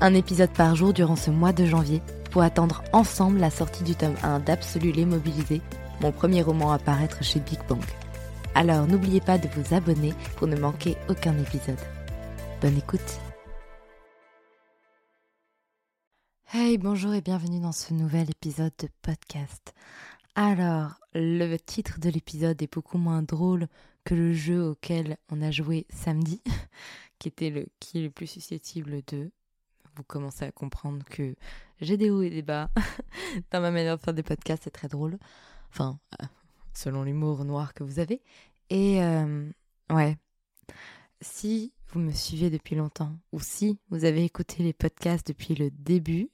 un épisode par jour durant ce mois de janvier pour attendre ensemble la sortie du tome 1 d'Absolu l'immobilisé, mon premier roman à paraître chez Big Bang. Alors n'oubliez pas de vous abonner pour ne manquer aucun épisode. Bonne écoute Hey, bonjour et bienvenue dans ce nouvel épisode de podcast. Alors, le titre de l'épisode est beaucoup moins drôle que le jeu auquel on a joué samedi, qui était le qui est le plus susceptible de. Vous commencez à comprendre que j'ai des hauts et des bas dans ma manière de faire des podcasts, c'est très drôle. Enfin, euh, selon l'humour noir que vous avez. Et euh, ouais, si vous me suivez depuis longtemps, ou si vous avez écouté les podcasts depuis le début,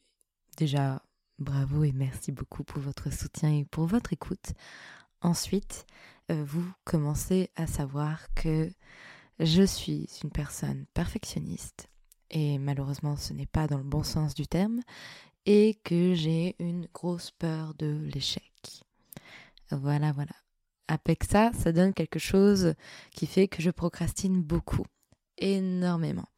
déjà bravo et merci beaucoup pour votre soutien et pour votre écoute. Ensuite, euh, vous commencez à savoir que je suis une personne perfectionniste et malheureusement ce n'est pas dans le bon sens du terme et que j'ai une grosse peur de l'échec. Voilà, voilà. Avec ça, ça donne quelque chose qui fait que je procrastine beaucoup, énormément,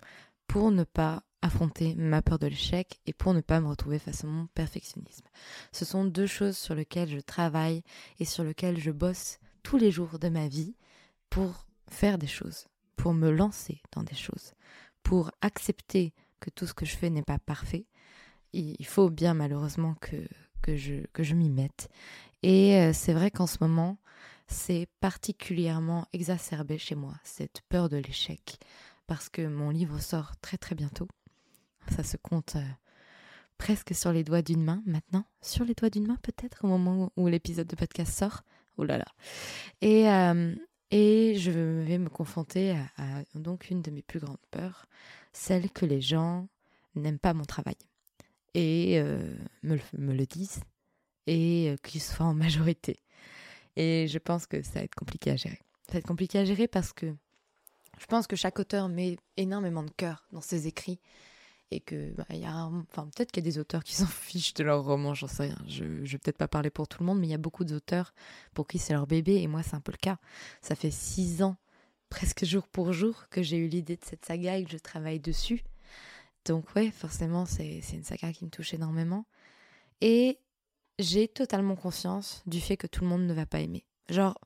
pour ne pas affronter ma peur de l'échec et pour ne pas me retrouver face à mon perfectionnisme. Ce sont deux choses sur lesquelles je travaille et sur lesquelles je bosse tous les jours de ma vie pour faire des choses, pour me lancer dans des choses, pour accepter que tout ce que je fais n'est pas parfait. Il faut bien malheureusement que, que je, que je m'y mette. Et euh, c'est vrai qu'en ce moment, c'est particulièrement exacerbé chez moi, cette peur de l'échec, parce que mon livre sort très très bientôt. Ça se compte euh, presque sur les doigts d'une main maintenant. Sur les doigts d'une main peut-être au moment où l'épisode de podcast sort. Oh là là. Et, euh, et je vais me confronter à, donc une de mes plus grandes peurs, celle que les gens n'aiment pas mon travail. Et euh, me, me, le disent. Et qu'ils soient en majorité. Et je pense que ça va être compliqué à gérer. Ça va être compliqué à gérer parce que je pense que chaque auteur met énormément de cœur dans ses écrits et que bah, y a enfin peut-être qu'il y a des auteurs qui s'en fichent de leur roman, j'en sais rien. Je, je vais peut-être pas parler pour tout le monde, mais il y a beaucoup d'auteurs pour qui c'est leur bébé et moi c'est un peu le cas. Ça fait six ans, presque jour pour jour, que j'ai eu l'idée de cette saga et que je travaille dessus. Donc ouais, forcément c'est une saga qui me touche énormément et j'ai totalement conscience du fait que tout le monde ne va pas aimer. Genre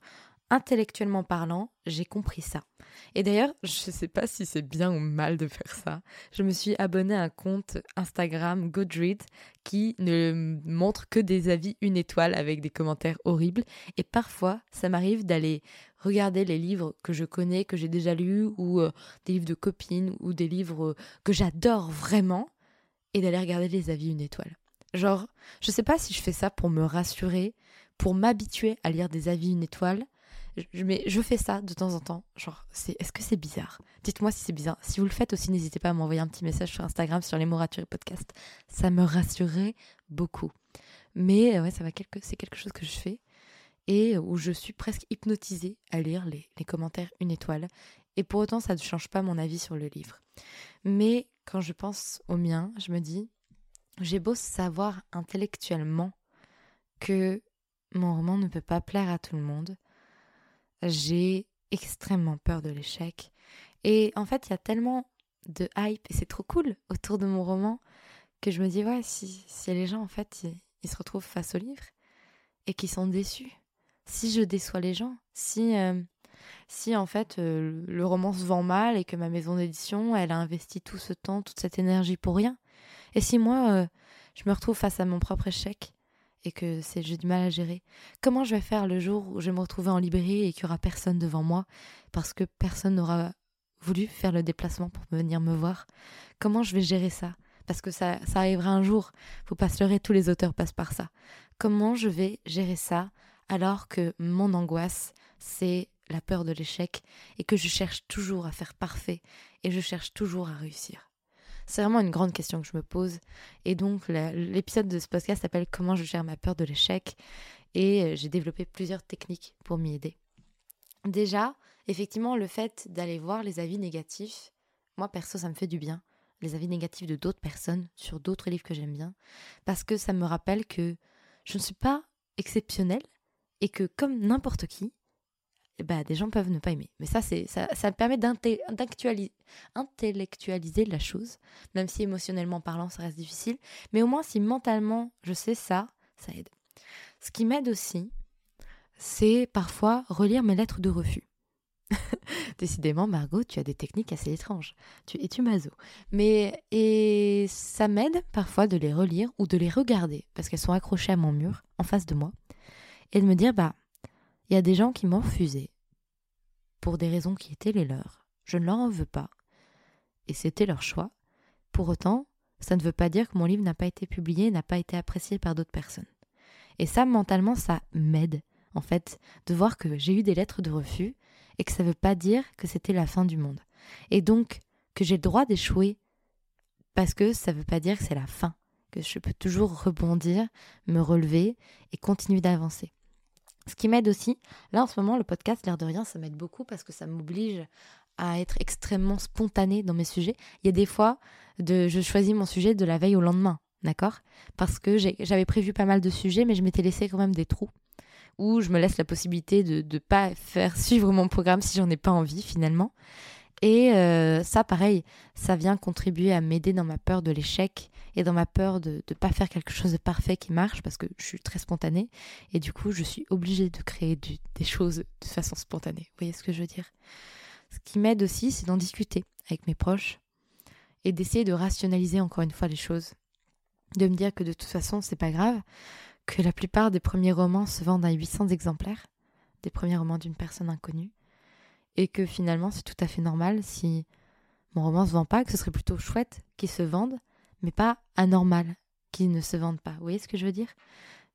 intellectuellement parlant, j'ai compris ça. Et d'ailleurs, je ne sais pas si c'est bien ou mal de faire ça. Je me suis abonnée à un compte Instagram Goodreads qui ne montre que des avis une étoile avec des commentaires horribles. Et parfois, ça m'arrive d'aller regarder les livres que je connais, que j'ai déjà lus, ou euh, des livres de copines, ou des livres que j'adore vraiment, et d'aller regarder les avis une étoile. Genre, je sais pas si je fais ça pour me rassurer, pour m'habituer à lire des avis une étoile, mais je fais ça de temps en temps. Genre, est-ce que c'est bizarre? Dites-moi si c'est bizarre. Si vous le faites aussi, n'hésitez pas à m'envoyer un petit message sur Instagram sur les mots podcast. Ça me rassurerait beaucoup. Mais euh, ouais, ça va quelque, c'est quelque chose que je fais et où je suis presque hypnotisée à lire les, les commentaires une étoile. Et pour autant, ça ne change pas mon avis sur le livre. Mais quand je pense au mien, je me dis, j'ai beau savoir intellectuellement que mon roman ne peut pas plaire à tout le monde. J'ai extrêmement peur de l'échec. Et en fait, il y a tellement de hype, et c'est trop cool autour de mon roman, que je me dis, ouais, si, si les gens, en fait, ils, se retrouvent face au livre et qu'ils sont déçus, si je déçois les gens, si, euh, si en fait, euh, le roman se vend mal et que ma maison d'édition, elle a investi tout ce temps, toute cette énergie pour rien, et si moi, euh, je me retrouve face à mon propre échec, et que c'est j'ai du mal à gérer. Comment je vais faire le jour où je vais me retrouver en librairie et qu'il n'y aura personne devant moi parce que personne n'aura voulu faire le déplacement pour venir me voir? Comment je vais gérer ça? Parce que ça, ça arrivera un jour. Faut pas se leurrer, tous les auteurs passent par ça. Comment je vais gérer ça alors que mon angoisse, c'est la peur de l'échec et que je cherche toujours à faire parfait et je cherche toujours à réussir? C'est vraiment une grande question que je me pose. Et donc, l'épisode de ce podcast s'appelle Comment je gère ma peur de l'échec. Et euh, j'ai développé plusieurs techniques pour m'y aider. Déjà, effectivement, le fait d'aller voir les avis négatifs, moi perso, ça me fait du bien. Les avis négatifs de d'autres personnes sur d'autres livres que j'aime bien. Parce que ça me rappelle que je ne suis pas exceptionnelle et que comme n'importe qui, bah, des gens peuvent ne pas aimer. Mais ça, c'est ça, ça permet d'intellectualiser la chose, même si émotionnellement parlant, ça reste difficile. Mais au moins, si mentalement, je sais ça, ça aide. Ce qui m'aide aussi, c'est parfois relire mes lettres de refus. Décidément, Margot, tu as des techniques assez étranges. Tu es tu maso. Mais et ça m'aide parfois de les relire ou de les regarder parce qu'elles sont accrochées à mon mur en face de moi et de me dire bah il y a des gens qui m'ont refusé pour des raisons qui étaient les leurs. Je ne leur en veux pas. Et c'était leur choix. Pour autant, ça ne veut pas dire que mon livre n'a pas été publié, n'a pas été apprécié par d'autres personnes. Et ça, mentalement, ça m'aide, en fait, de voir que j'ai eu des lettres de refus et que ça ne veut pas dire que c'était la fin du monde. Et donc, que j'ai le droit d'échouer parce que ça ne veut pas dire que c'est la fin, que je peux toujours rebondir, me relever et continuer d'avancer. Ce qui m'aide aussi, là en ce moment, le podcast, l'air de rien, ça m'aide beaucoup parce que ça m'oblige à être extrêmement spontanée dans mes sujets. Il y a des fois, de, je choisis mon sujet de la veille au lendemain, d'accord? Parce que j'avais prévu pas mal de sujets, mais je m'étais laissé quand même des trous où je me laisse la possibilité de ne pas faire suivre mon programme si j'en ai pas envie finalement. Et euh, ça, pareil, ça vient contribuer à m'aider dans ma peur de l'échec et dans ma peur de ne pas faire quelque chose de parfait qui marche parce que je suis très spontanée et du coup, je suis obligée de créer des choses de façon spontanée. Vous voyez ce que je veux dire? Ce qui m'aide aussi, c'est d'en discuter avec mes proches et d'essayer de rationaliser encore une fois les choses. De me dire que de toute façon, c'est pas grave, que la plupart des premiers romans se vendent à 800 exemplaires, des premiers romans d'une personne inconnue et que finalement c'est tout à fait normal si mon roman se vend pas, que ce serait plutôt chouette qu'il se vende, mais pas anormal qu'il ne se vende pas. Vous voyez ce que je veux dire?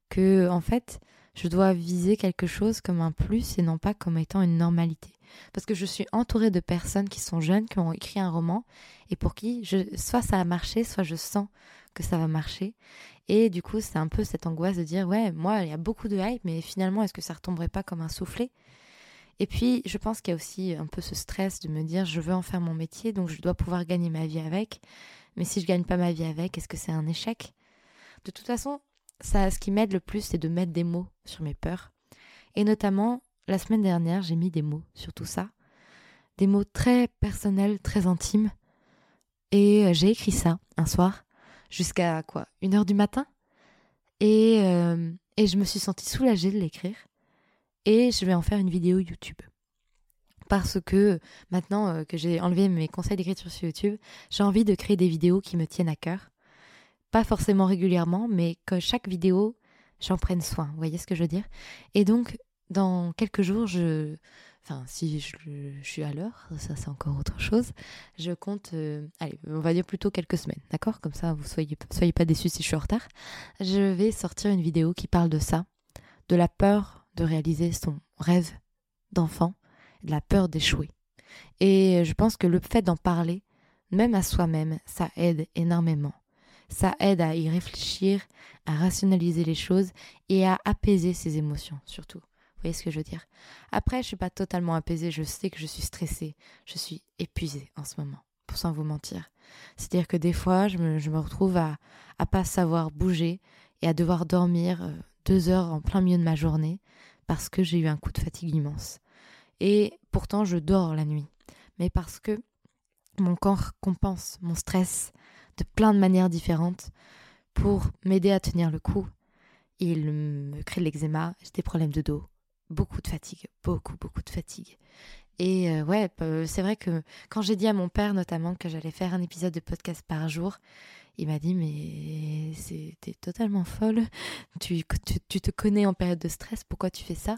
Que en fait, je dois viser quelque chose comme un plus et non pas comme étant une normalité. Parce que je suis entourée de personnes qui sont jeunes, qui ont écrit un roman, et pour qui je, soit ça a marché, soit je sens que ça va marcher. Et du coup, c'est un peu cette angoisse de dire, ouais, moi, il y a beaucoup de hype, mais finalement, est-ce que ça retomberait pas comme un soufflet? Et puis, je pense qu'il y a aussi un peu ce stress de me dire je veux en faire mon métier, donc je dois pouvoir gagner ma vie avec. Mais si je gagne pas ma vie avec, est-ce que c'est un échec? De toute façon, ce qui m'aide le plus, c'est de mettre des mots sur mes peurs. Et notamment, la semaine dernière, j'ai mis des mots sur tout ça. Des mots très personnels, très intimes. Et euh, j'ai écrit ça un soir, jusqu'à quoi Une heure du matin et, euh, et je me suis sentie soulagée de l'écrire et je vais en faire une vidéo YouTube. Parce que maintenant euh, que j'ai enlevé mes conseils d'écriture sur YouTube, j'ai envie de créer des vidéos qui me tiennent à cœur. Pas forcément régulièrement, mais que chaque vidéo, j'en prenne soin. Vous voyez ce que je veux dire? Et donc, dans quelques jours, je... Enfin, si je, suis à l'heure, ça c'est encore autre chose. Je compte, euh, allez, on va dire plutôt quelques semaines, d'accord? Comme ça, vous soyez, soyez pas déçus si je suis en retard. Je vais sortir une vidéo qui parle de ça, de la peur de réaliser son rêve d'enfant, de la peur d'échouer. Et je pense que le fait d'en parler, même à soi-même, ça aide énormément. Ça aide à y réfléchir, à rationaliser les choses et à apaiser ses émotions surtout. Vous voyez ce que je veux dire? Après, je suis pas totalement apaisée, je sais que je suis stressée, je suis épuisée en ce moment, pour sans vous mentir. C'est-à-dire que des fois, je me, retrouve à, à pas savoir bouger et à devoir dormir euh, deux heures en plein milieu de ma journée parce que j'ai eu un coup de fatigue immense. Et pourtant, je dors la nuit. Mais parce que mon corps compense mon stress de plein de manières différentes pour m'aider à tenir le coup. Il me crée l'eczéma, j'ai des problèmes de dos, beaucoup de fatigue, beaucoup, beaucoup de fatigue. Et euh, ouais, c'est vrai que quand j'ai dit à mon père notamment que j'allais faire un épisode de podcast par jour, il m'a dit mais c'était totalement folle. Tu, tu, te connais en période de stress, pourquoi tu fais ça?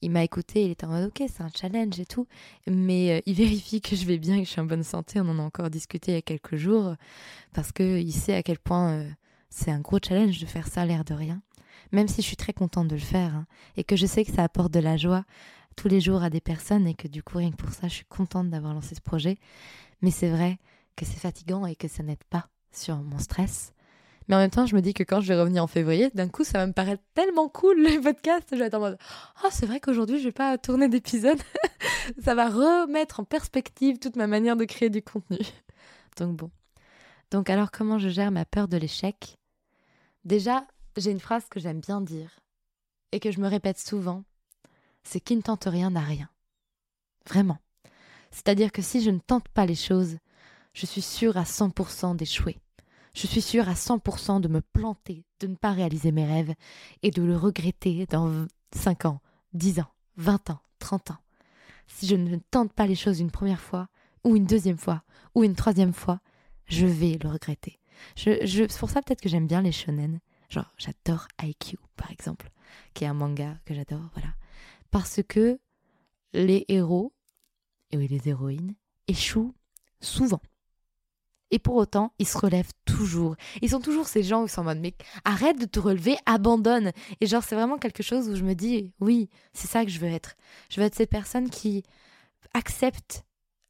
Il m'a écouté, il était en mode ok c'est un challenge et tout, mais euh, il vérifie que je vais bien que je suis en bonne santé. On en a encore discuté il y a quelques jours parce que il sait à quel point euh, c'est un gros challenge de faire ça l'air de rien. Même si je suis très contente de le faire hein, et que je sais que ça apporte de la joie tous les jours à des personnes et que du coup rien que pour ça je suis contente d'avoir lancé ce projet. Mais c'est vrai que c'est fatigant et que ça n'aide pas sur mon stress. Mais en même temps, je me dis que quand je vais revenir en février, d'un coup, ça va me paraître tellement cool les podcasts. Je vais être en mode Oh, c'est vrai qu'aujourd'hui, je vais pas tourner d'épisode. ça va remettre en perspective toute ma manière de créer du contenu. Donc bon. Donc alors, comment je gère ma peur de l'échec? Déjà, j'ai une phrase que j'aime bien dire et que je me répète souvent c'est qui ne tente rien n'a rien. Vraiment. C'est-à-dire que si je ne tente pas les choses, je suis sûre à 100% d'échouer. Je suis sûre à 100% de me planter, de ne pas réaliser mes rêves et de le regretter dans 5 ans, 10 ans, 20 ans, 30 ans. Si je ne tente pas les choses une première fois, ou une deuxième fois, ou une troisième fois, je vais le regretter. Je, c'est pour ça peut-être que j'aime bien les shonen. Genre, j'adore IQ, par exemple, qui est un manga que j'adore, voilà. Parce que les héros, et oui, les héroïnes, échouent souvent. Et pour autant, ils se relèvent toujours. Ils sont toujours ces gens où ils sont en mode, mais arrête de te relever, abandonne. Et genre, c'est vraiment quelque chose où je me dis, oui, c'est ça que je veux être. Je veux être cette personne qui accepte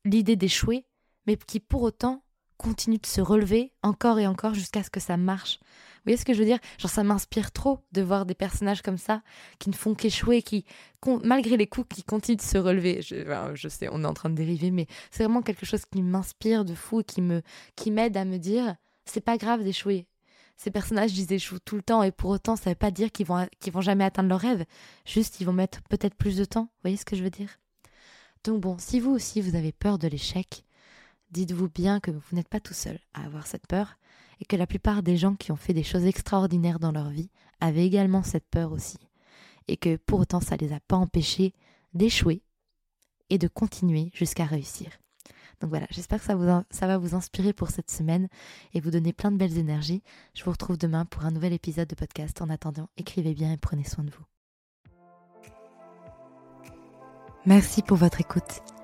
l'idée d'échouer, mais qui pour autant continue de se relever encore et encore jusqu'à ce que ça marche. Voyez ce que je veux dire? Genre ça m'inspire trop de voir des personnages comme ça qui ne font qu'échouer, qui malgré les coups, qui continuent de se relever. Je, je sais, on est en train de dériver, mais c'est vraiment quelque chose qui m'inspire de fou et qui me qui m'aide à me dire c'est pas grave d'échouer. Ces personnages, ils échouent tout le temps et pour autant, ça veut pas dire qu'ils vont qu'ils vont jamais atteindre leur rêve. Juste, ils vont mettre peut-être plus de temps. Vous voyez ce que je veux dire? Donc bon, si vous aussi vous avez peur de l'échec, dites-vous bien que vous n'êtes pas tout seul à avoir cette peur et que la plupart des gens qui ont fait des choses extraordinaires dans leur vie avaient également cette peur aussi, et que pour autant ça ne les a pas empêchés d'échouer et de continuer jusqu'à réussir. Donc voilà, j'espère que ça, ça va vous inspirer pour cette semaine et vous donner plein de belles énergies. Je vous retrouve demain pour un nouvel épisode de podcast. En attendant, écrivez bien et prenez soin de vous. Merci pour votre écoute.